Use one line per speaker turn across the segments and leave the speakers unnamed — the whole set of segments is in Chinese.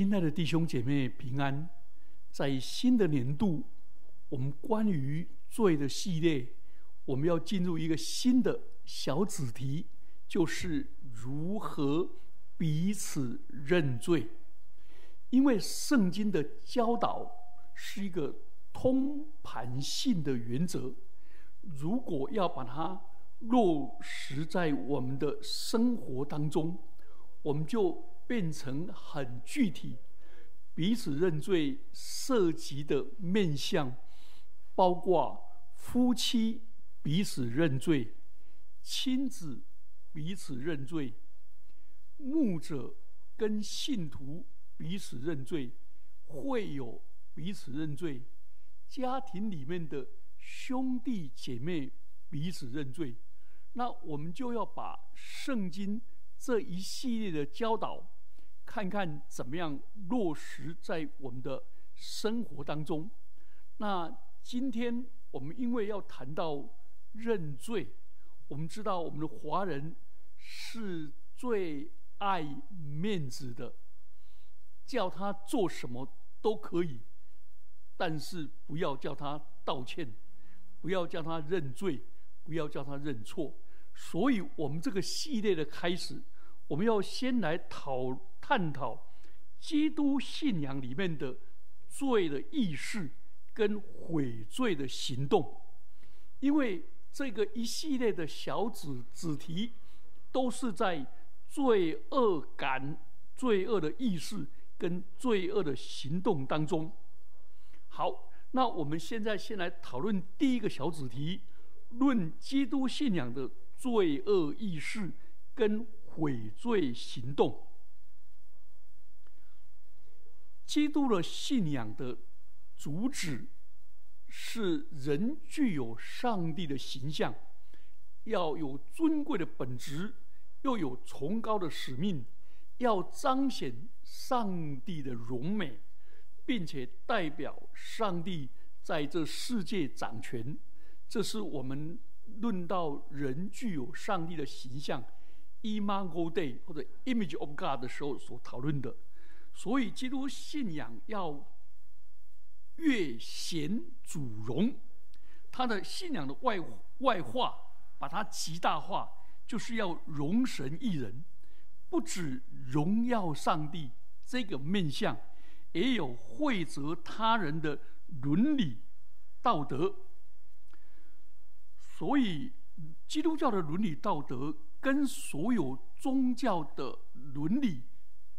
亲爱的弟兄姐妹平安，在新的年度，我们关于罪的系列，我们要进入一个新的小子题，就是如何彼此认罪。因为圣经的教导是一个通盘性的原则，如果要把它落实在我们的生活当中，我们就。变成很具体，彼此认罪涉及的面向，包括夫妻彼此认罪、亲子彼此认罪、牧者跟信徒彼此认罪、会友彼此认罪、家庭里面的兄弟姐妹彼此认罪。那我们就要把圣经这一系列的教导。看看怎么样落实在我们的生活当中。那今天我们因为要谈到认罪，我们知道我们的华人是最爱面子的，叫他做什么都可以，但是不要叫他道歉，不要叫他认罪，不要叫他认错。所以，我们这个系列的开始，我们要先来讨。探讨基督信仰里面的罪的意识跟悔罪的行动，因为这个一系列的小子子题都是在罪恶感、罪恶的意识跟罪恶的行动当中。好，那我们现在先来讨论第一个小子题：论基督信仰的罪恶意识跟悔罪行动。基督的信仰的主旨是人具有上帝的形象，要有尊贵的本质，又有崇高的使命，要彰显上帝的荣美，并且代表上帝在这世界掌权。这是我们论到人具有上帝的形象 （imago Dei） 或者 “image of God” 的时候所讨论的。所以，基督信仰要越显主荣，他的信仰的外外化，把它极大化，就是要容神一人，不止荣耀上帝这个面相，也有惠泽他人的伦理道德。所以，基督教的伦理道德跟所有宗教的伦理。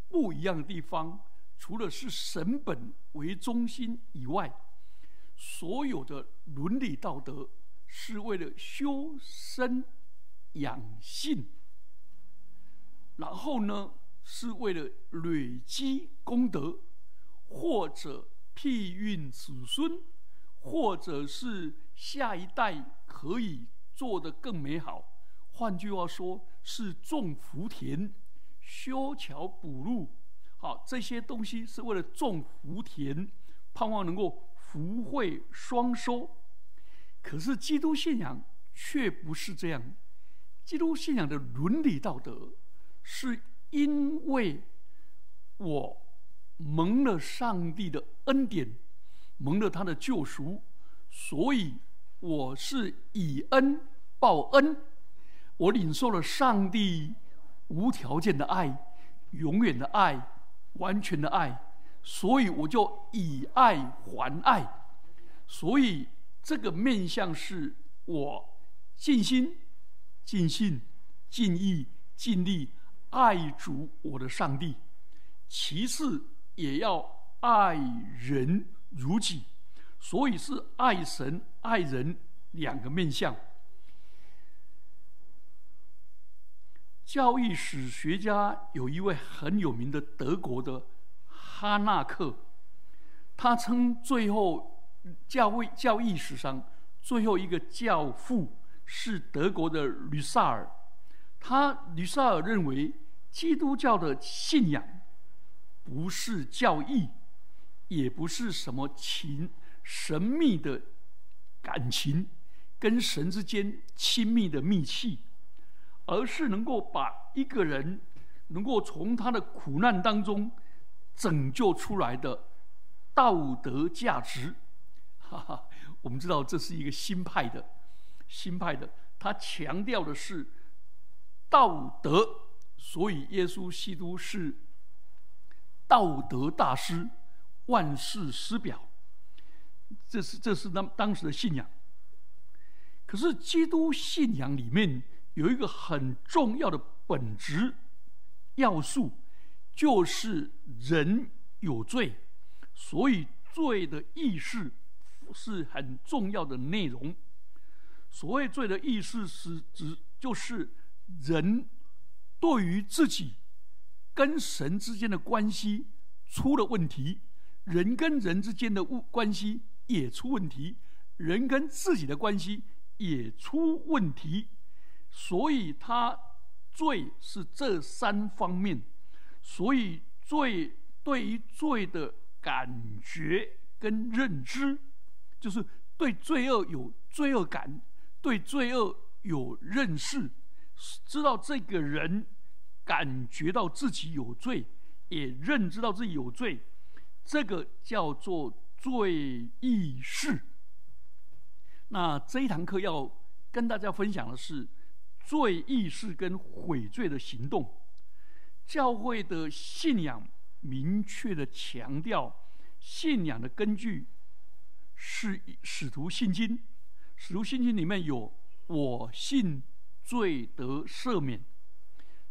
不一样的地方，除了是神本为中心以外，所有的伦理道德是为了修身养性，然后呢，是为了累积功德，或者庇荫子孙，或者是下一代可以做得更美好。换句话说，是种福田。修桥补路，好，这些东西是为了种福田，盼望能够福慧双收。可是基督信仰却不是这样。基督信仰的伦理道德，是因为我蒙了上帝的恩典，蒙了他的救赎，所以我是以恩报恩，我领受了上帝。无条件的爱，永远的爱，完全的爱，所以我就以爱还爱。所以这个面向是我尽心、尽性、尽意、尽力爱主我的上帝。其次也要爱人如己，所以是爱神、爱人两个面向。教育史学家有一位很有名的德国的哈纳克，他称最后教育教育史上最后一个教父是德国的吕萨尔。他吕萨尔认为，基督教的信仰不是教义，也不是什么情神秘的感情，跟神之间亲密的密契。而是能够把一个人能够从他的苦难当中拯救出来的道德价值。哈哈，我们知道这是一个新派的，新派的，他强调的是道德，所以耶稣基督是道德大师，万世师表。这是这是当当时的信仰。可是基督信仰里面有一个很重要的本质要素，就是人有罪，所以罪的意识。是很重要的内容。所谓罪的意识是指，就是人对于自己跟神之间的关系出了问题，人跟人之间的物关系也出问题，人跟自己的关系也出问题，所以他罪是这三方面。所以罪对于罪的感觉跟认知。就是对罪恶有罪恶感，对罪恶有认识，知道这个人感觉到自己有罪，也认知到自己有罪，这个叫做罪意识。那这一堂课要跟大家分享的是罪意识跟悔罪的行动。教会的信仰明确的强调信仰的根据。是使徒信经，使徒信经里面有“我信罪得赦免”，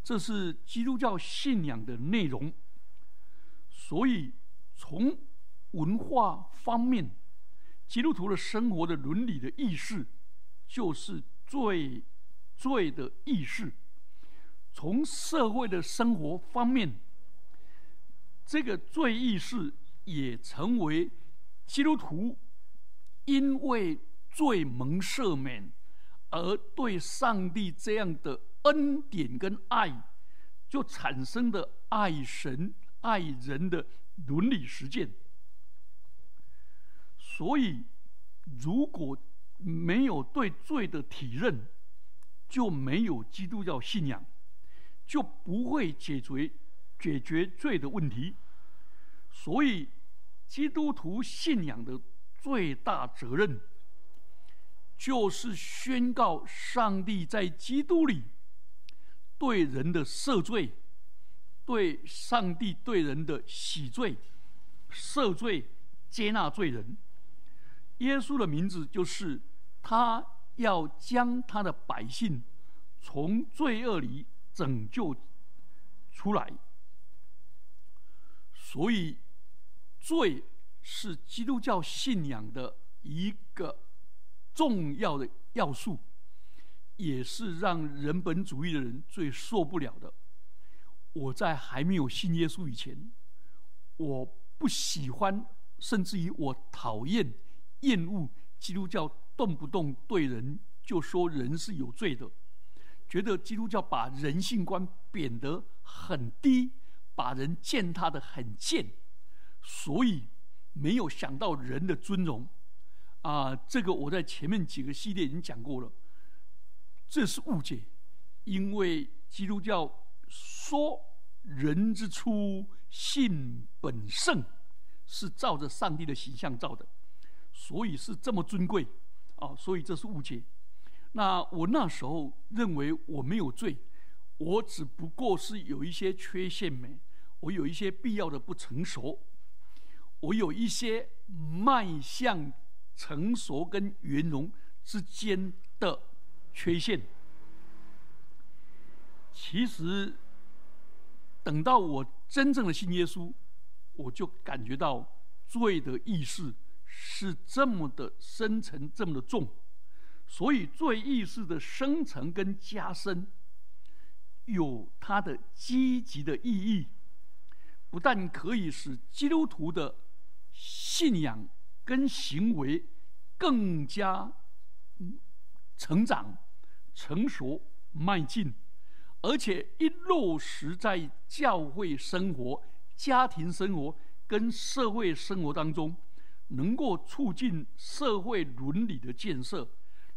这是基督教信仰的内容。所以，从文化方面，基督徒的生活的伦理的意识，就是罪罪的意识；从社会的生活方面，这个罪意识也成为基督徒。因为罪蒙赦免，而对上帝这样的恩典跟爱，就产生的爱神爱人的伦理实践。所以，如果没有对罪的体认，就没有基督教信仰，就不会解决解决罪的问题。所以，基督徒信仰的。最大责任就是宣告上帝在基督里对人的赦罪，对上帝对人的洗罪、赦罪、接纳罪人。耶稣的名字就是他要将他的百姓从罪恶里拯救出来，所以罪。是基督教信仰的一个重要的要素，也是让人本主义的人最受不了的。我在还没有信耶稣以前，我不喜欢，甚至于我讨厌、厌恶基督教动不动对人就说人是有罪的，觉得基督教把人性观贬得很低，把人践踏的很贱，所以。没有想到人的尊荣，啊，这个我在前面几个系列已经讲过了。这是误解，因为基督教说人之初性本圣，是照着上帝的形象造的，所以是这么尊贵，啊，所以这是误解。那我那时候认为我没有罪，我只不过是有一些缺陷美，我有一些必要的不成熟。我有一些迈向成熟跟圆融之间的缺陷。其实，等到我真正的信耶稣，我就感觉到罪的意识是这么的深沉，这么的重。所以，罪意识的生成跟加深，有它的积极的意义，不但可以使基督徒的。信仰跟行为更加成长、成熟、迈进，而且一落实在教会生活、家庭生活跟社会生活当中，能够促进社会伦理的建设，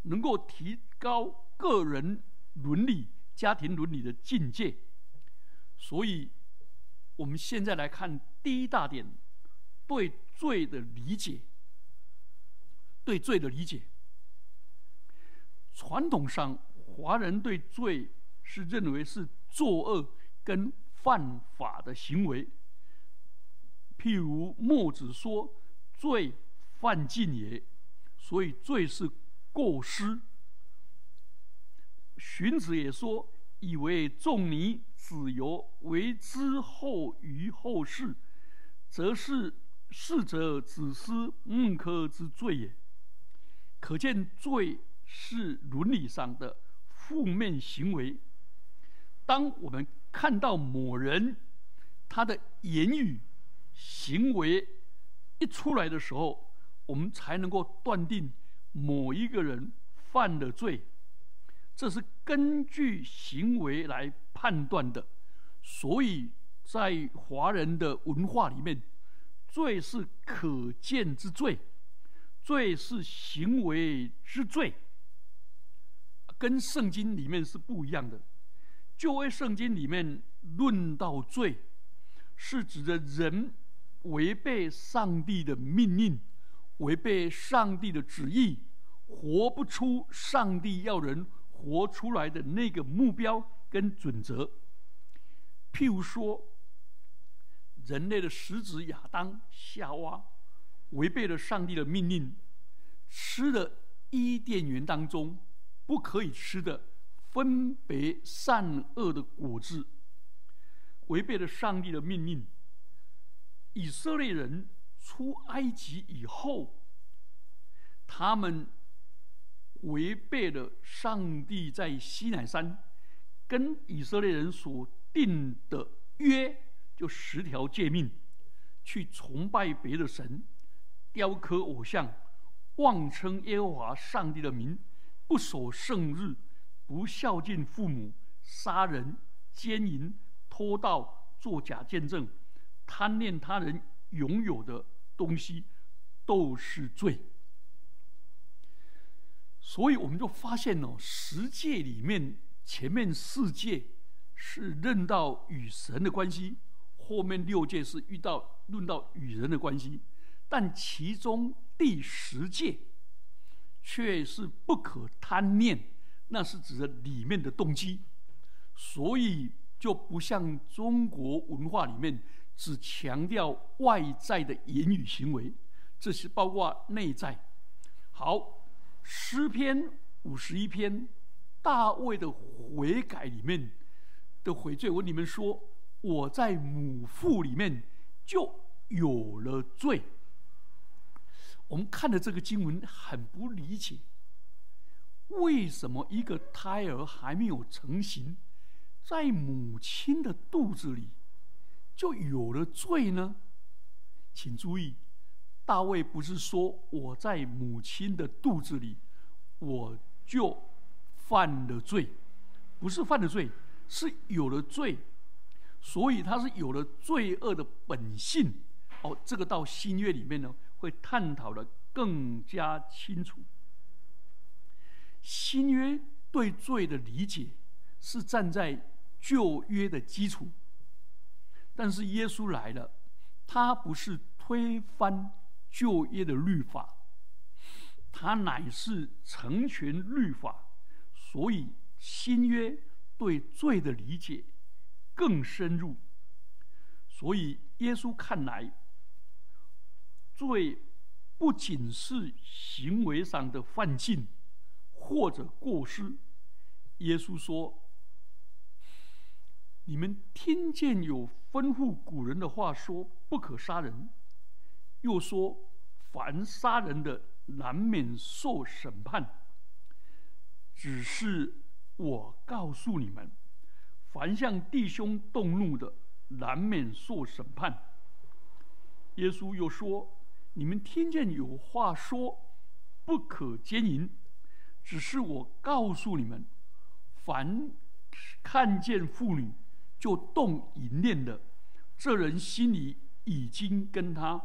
能够提高个人伦理、家庭伦理的境界。所以，我们现在来看第一大点，对罪的理解。对罪的理解，传统上华人对罪是认为是作恶跟犯法的行为。譬如墨子说：“罪犯禁也。”所以罪是过失。荀子也说：“以为仲尼、子游为之后于后世，则是逝者子思孟轲之罪也。”可见罪是伦理上的负面行为。当我们看到某人他的言语行为一出来的时候，我们才能够断定某一个人犯了罪。这是根据行为来判断的。所以在华人的文化里面，罪是可见之罪。罪是行为之罪，跟圣经里面是不一样的。就为圣经里面论到罪，是指的人违背上帝的命令，违背上帝的旨意，活不出上帝要人活出来的那个目标跟准则。譬如说，人类的始子亚当、夏娃。违背了上帝的命令，吃了伊甸园当中不可以吃的分别善恶的果子，违背了上帝的命令。以色列人出埃及以后，他们违背了上帝在西乃山跟以色列人所定的约，就十条诫命，去崇拜别的神。雕刻偶像，妄称耶和华上帝的名，不守圣日，不孝敬父母，杀人、奸淫、偷盗、作假见证，贪恋他人拥有的东西，都是罪。所以我们就发现哦，十诫里面前面四诫是论到与神的关系，后面六诫是遇到论到与人的关系。但其中第十诫却是不可贪念，那是指的里面的动机，所以就不像中国文化里面只强调外在的言语行为，这是包括内在。好，诗篇五十一篇，大卫的悔改里面的悔罪，我你们说我在母腹里面就有了罪。我们看的这个经文很不理解，为什么一个胎儿还没有成型，在母亲的肚子里就有了罪呢？请注意，大卫不是说我在母亲的肚子里我就犯了罪，不是犯了罪，是有了罪，所以他是有了罪恶的本性。哦，这个到新约里面呢。会探讨的更加清楚。新约对罪的理解是站在旧约的基础，但是耶稣来了，他不是推翻旧约的律法，他乃是成全律法，所以新约对罪的理解更深入。所以耶稣看来。罪不仅是行为上的犯禁或者过失。耶稣说：“你们听见有吩咐古人的话说不可杀人，又说凡杀人的难免受审判。只是我告诉你们，凡向弟兄动怒的，难免受审判。”耶稣又说。你们听见有话说不可奸淫，只是我告诉你们，凡看见妇女就动淫念的，这人心里已经跟他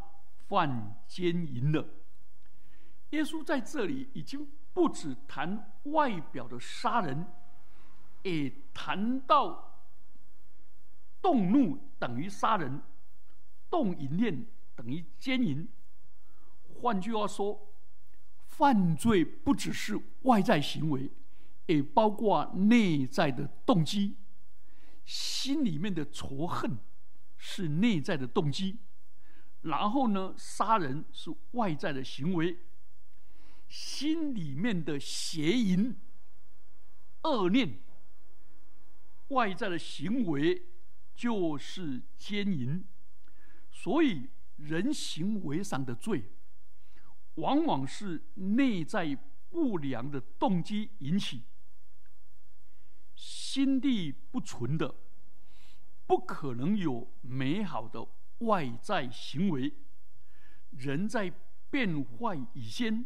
犯奸淫了。耶稣在这里已经不止谈外表的杀人，也谈到动怒等于杀人，动淫念等于奸淫。换句话说，犯罪不只是外在行为，也包括内在的动机。心里面的仇恨是内在的动机，然后呢，杀人是外在的行为。心里面的邪淫、恶念，外在的行为就是奸淫。所以，人行为上的罪。往往是内在不良的动机引起，心地不纯的，不可能有美好的外在行为。人在变坏以前，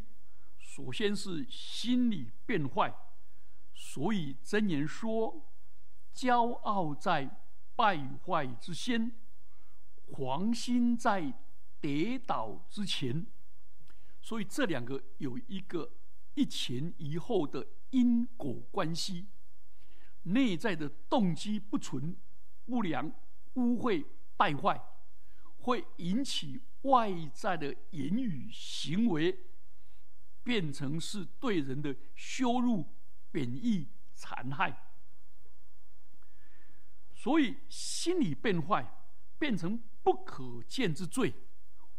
首先是心理变坏，所以真言说：骄傲在败坏之先，狂心在跌倒之前。所以这两个有一个一前一后的因果关系，内在的动机不纯、不良、污秽、败坏，会引起外在的言语行为，变成是对人的羞辱、贬义、残害。所以心理变坏，变成不可见之罪，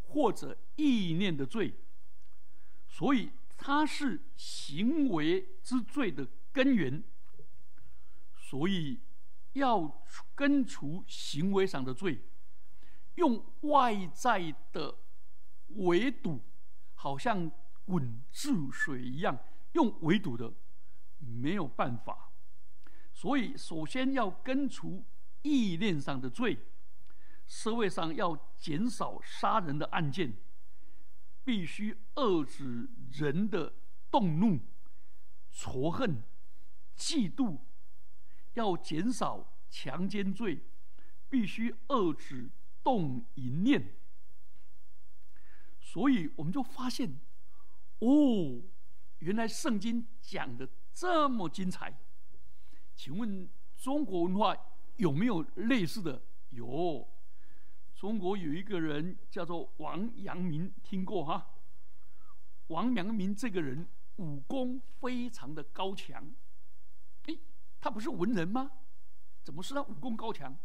或者意念的罪。所以，它是行为之罪的根源。所以，要根除行为上的罪，用外在的围堵，好像滚治水一样，用围堵的没有办法。所以，首先要根除意念上的罪，社会上要减少杀人的案件。必须遏制人的动怒、仇恨、嫉妒，要减少强奸罪，必须遏制动淫念。所以我们就发现，哦，原来圣经讲的这么精彩。请问中国文化有没有类似的？有。中国有一个人叫做王阳明，听过哈？王阳明这个人武功非常的高强，他不是文人吗？怎么是他武功高强？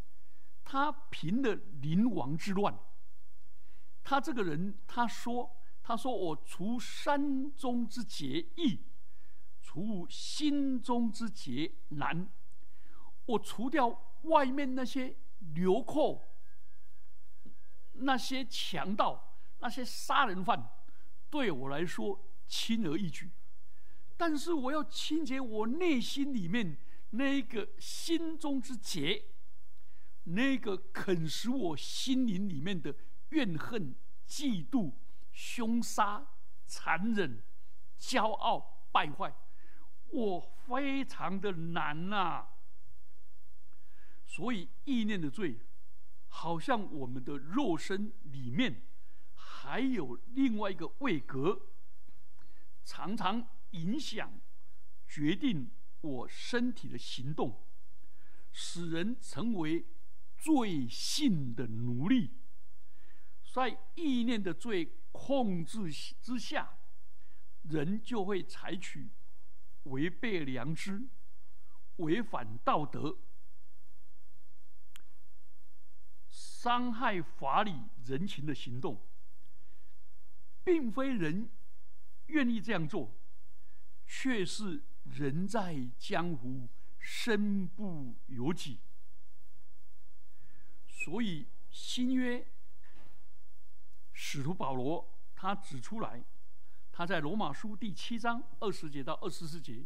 他平了灵王之乱。他这个人，他说：“他说我除山中之结易，除心中之结难。我除掉外面那些流寇。”那些强盗、那些杀人犯，对我来说轻而易举；但是我要清洁我内心里面那个心中之结，那个啃食我心灵里面的怨恨、嫉妒、凶杀、残忍、骄傲、败坏，我非常的难呐。所以意念的罪。好像我们的肉身里面还有另外一个位格，常常影响、决定我身体的行动，使人成为罪性的奴隶。在意念的罪控制之下，人就会采取违背良知、违反道德。伤害法理人情的行动，并非人愿意这样做，却是人在江湖身不由己。所以新约使徒保罗他指出来，他在罗马书第七章二十节到二十四节，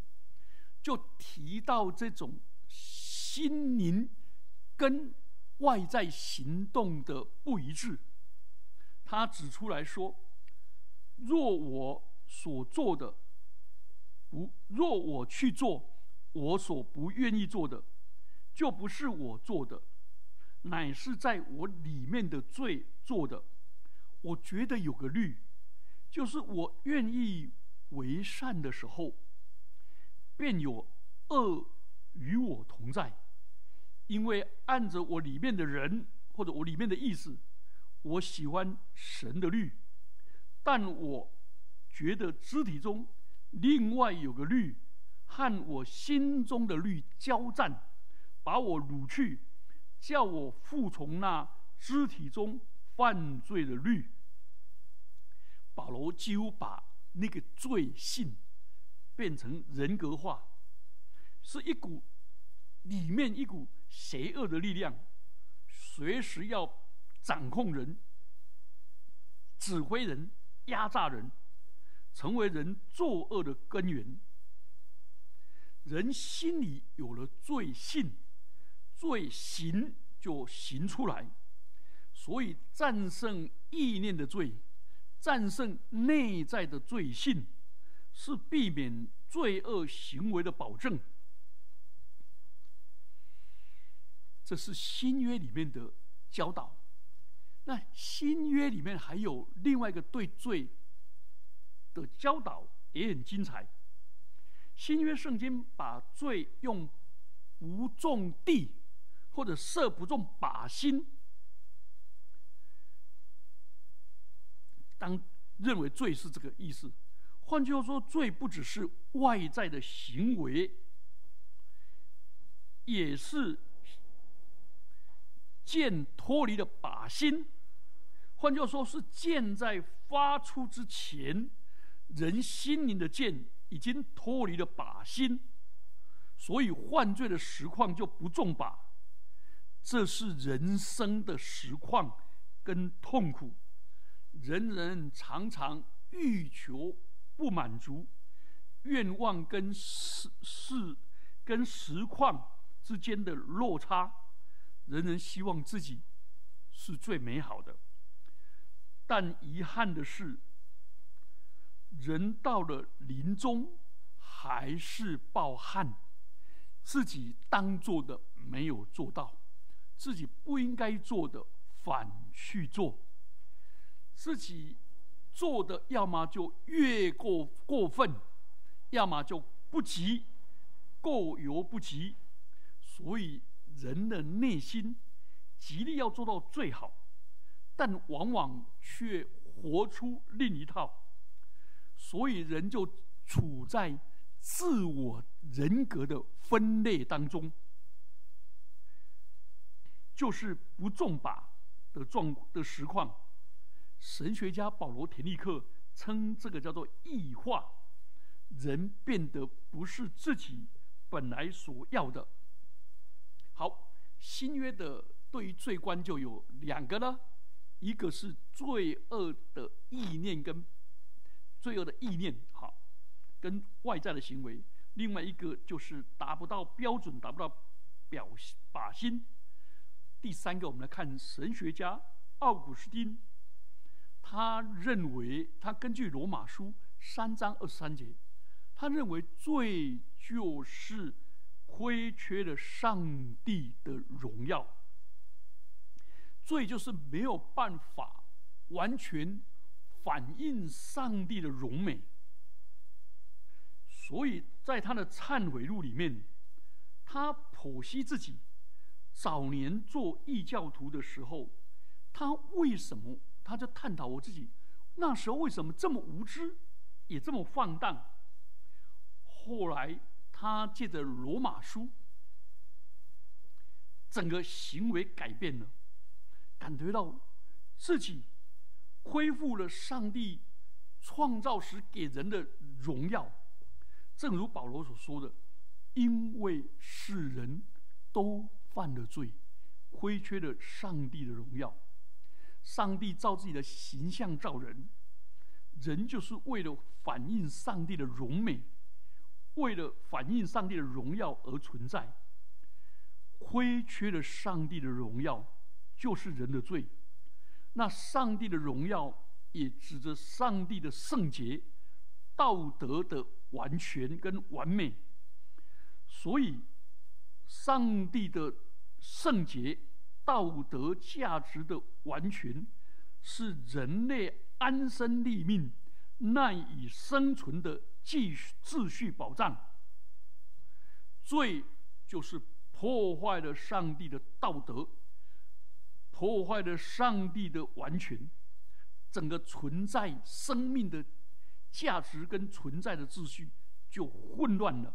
就提到这种心灵跟。外在行动的不一致，他指出来说：“若我所做的不，若我去做我所不愿意做的，就不是我做的，乃是在我里面的罪做的。我觉得有个律，就是我愿意为善的时候，便有恶与我同在。”因为按着我里面的人或者我里面的意思，我喜欢神的律，但我觉得肢体中另外有个律和我心中的律交战，把我掳去，叫我服从那肢体中犯罪的律。保罗几乎把那个罪性变成人格化，是一股里面一股邪恶的力量，随时要掌控人、指挥人、压榨人，成为人作恶的根源。人心里有了罪性，罪行就行出来，所以战胜意念的罪。战胜内在的罪性，是避免罪恶行为的保证。这是新约里面的教导。那新约里面还有另外一个对罪的教导，也很精彩。新约圣经把罪用不种地或者射不中靶心。当认为罪是这个意思，换句话说，罪不只是外在的行为，也是剑脱离了靶心。换句话说，是剑在发出之前，人心灵的剑已经脱离了靶心，所以犯罪的实况就不中靶。这是人生的实况跟痛苦。人人常常欲求不满足，愿望跟事事跟实况之间的落差，人人希望自己是最美好的。但遗憾的是，人到了临终还是抱憾，自己当做的没有做到，自己不应该做的反去做。自己做的，要么就越过过分，要么就不及，过犹不及。所以人的内心极力要做到最好，但往往却活出另一套。所以人就处在自我人格的分裂当中，就是不中靶的状的实况。神学家保罗·田立克称这个叫做异化，人变得不是自己本来所要的。好，新约的对于罪观就有两个呢，一个是罪恶的意念跟罪恶的意念，好，跟外在的行为；另外一个就是达不到标准，达不到表靶心。第三个，我们来看神学家奥古斯丁。他认为，他根据罗马书三章二十三节，他认为罪就是亏缺了上帝的荣耀，罪就是没有办法完全反映上帝的荣美。所以在他的忏悔录里面，他剖析自己早年做异教徒的时候，他为什么？他就探讨我自己那时候为什么这么无知，也这么放荡。后来他借着罗马书，整个行为改变了，感觉到自己恢复了上帝创造时给人的荣耀。正如保罗所说的：“因为世人都犯了罪，亏缺了上帝的荣耀。”上帝照自己的形象造人，人就是为了反映上帝的荣美，为了反映上帝的荣耀而存在。亏缺了上帝的荣耀，就是人的罪。那上帝的荣耀也指着上帝的圣洁、道德的完全跟完美。所以，上帝的圣洁。道德价值的完全，是人类安身立命、赖以生存的秩序秩序保障。罪就是破坏了上帝的道德，破坏了上帝的完全，整个存在生命的价值跟存在的秩序就混乱了。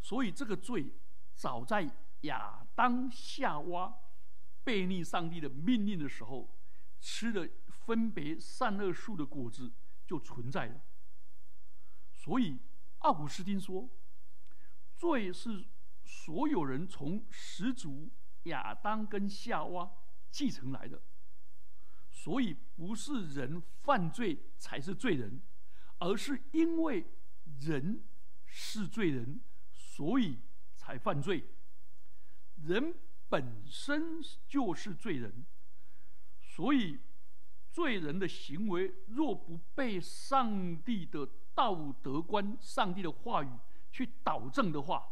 所以这个罪早在亚当夏娃背逆上帝的命令的时候，吃了分别善恶树的果子就存在了。所以奥古斯丁说，罪是。所有人从始祖亚当跟夏娃继承来的，所以不是人犯罪才是罪人，而是因为人是罪人，所以才犯罪。人本身就是罪人，所以罪人的行为若不被上帝的道德观、上帝的话语去导正的话，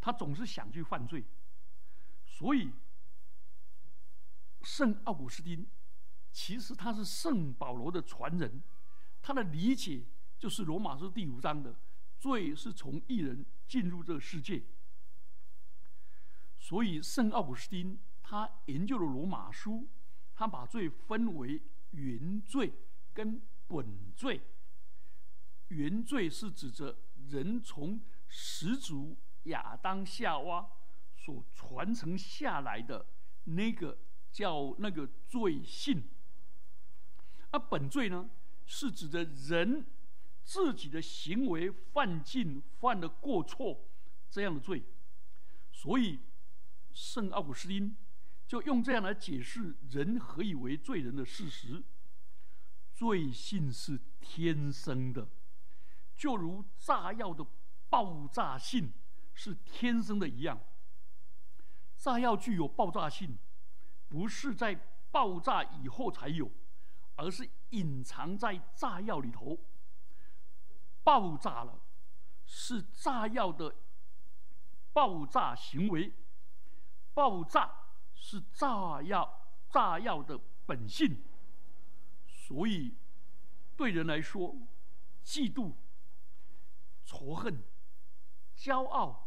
他总是想去犯罪，所以圣奥古斯丁其实他是圣保罗的传人，他的理解就是罗马书第五章的罪是从一人进入这个世界，所以圣奥古斯丁他研究了罗马书，他把罪分为原罪跟本罪，原罪是指着人从始祖。亚当夏娃所传承下来的那个叫那个罪性，那本罪呢，是指的人自己的行为犯禁、犯了过错这样的罪。所以，圣奥古斯丁就用这样来解释人何以为罪人的事实：罪性是天生的，就如炸药的爆炸性。是天生的一样，炸药具有爆炸性，不是在爆炸以后才有，而是隐藏在炸药里头。爆炸了，是炸药的爆炸行为，爆炸是炸药炸药的本性。所以，对人来说，嫉妒、仇恨、骄傲。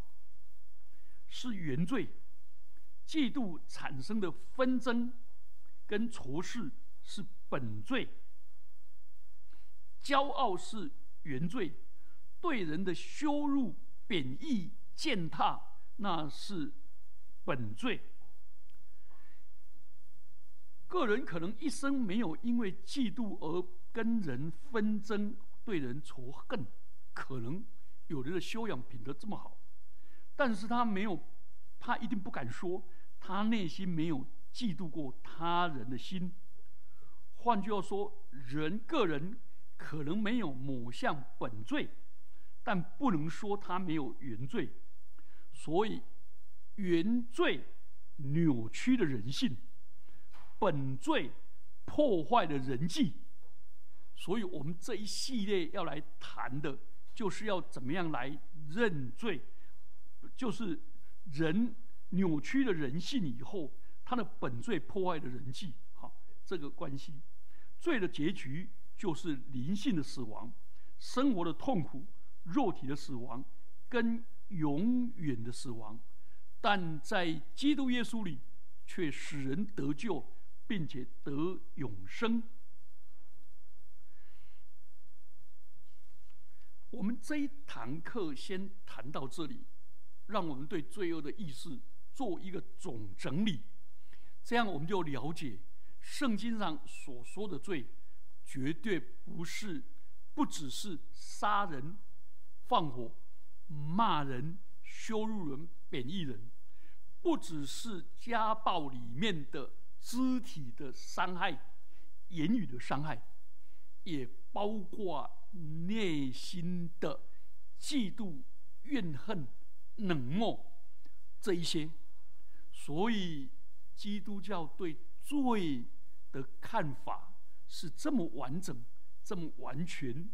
是原罪，嫉妒产生的纷争跟仇视是本罪，骄傲是原罪，对人的羞辱、贬义、践踏那是本罪。个人可能一生没有因为嫉妒而跟人纷争、对人仇恨，可能有人的修养品德这么好。但是他没有，他一定不敢说，他内心没有嫉妒过他人的心。换句话说，人个人可能没有某项本罪，但不能说他没有原罪。所以，原罪扭曲了人性，本罪破坏了人际。所以我们这一系列要来谈的，就是要怎么样来认罪。就是人扭曲了人性以后，他的本罪破坏了人际，好，这个关系，罪的结局就是灵性的死亡，生活的痛苦，肉体的死亡，跟永远的死亡，但在基督耶稣里，却使人得救，并且得永生。我们这一堂课先谈到这里。让我们对罪恶的意识做一个总整理，这样我们就了解圣经上所说的罪，绝对不是不只是杀人、放火、骂人、羞辱人、贬义人，不只是家暴里面的肢体的伤害、言语的伤害，也包括内心的嫉妒、怨恨。冷漠这一些，所以基督教对罪的看法是这么完整、这么完全，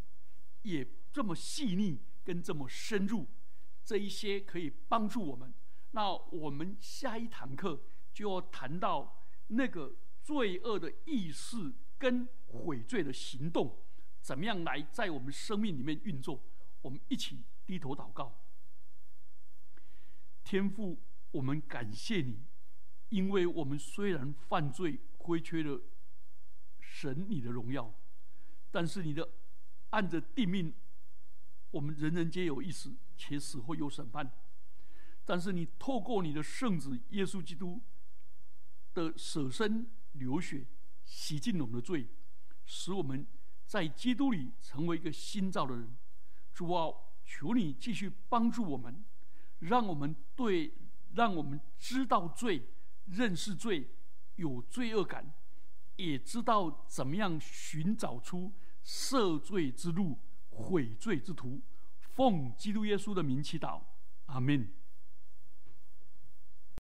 也这么细腻跟这么深入。这一些可以帮助我们。那我们下一堂课就要谈到那个罪恶的意识跟悔罪的行动，怎么样来在我们生命里面运作？我们一起低头祷告。天父，我们感谢你，因为我们虽然犯罪，亏缺了神你的荣耀，但是你的按着定命，我们人人皆有一死，且死后有审判。但是你透过你的圣子耶稣基督的舍身流血，洗净我们的罪，使我们在基督里成为一个新造的人。主啊，求你继续帮助我们，让我们对，让我们知道罪，认识罪，有罪恶感，也知道怎么样寻找出赦罪之路、悔罪之途。奉基督耶稣的名祈祷，阿门。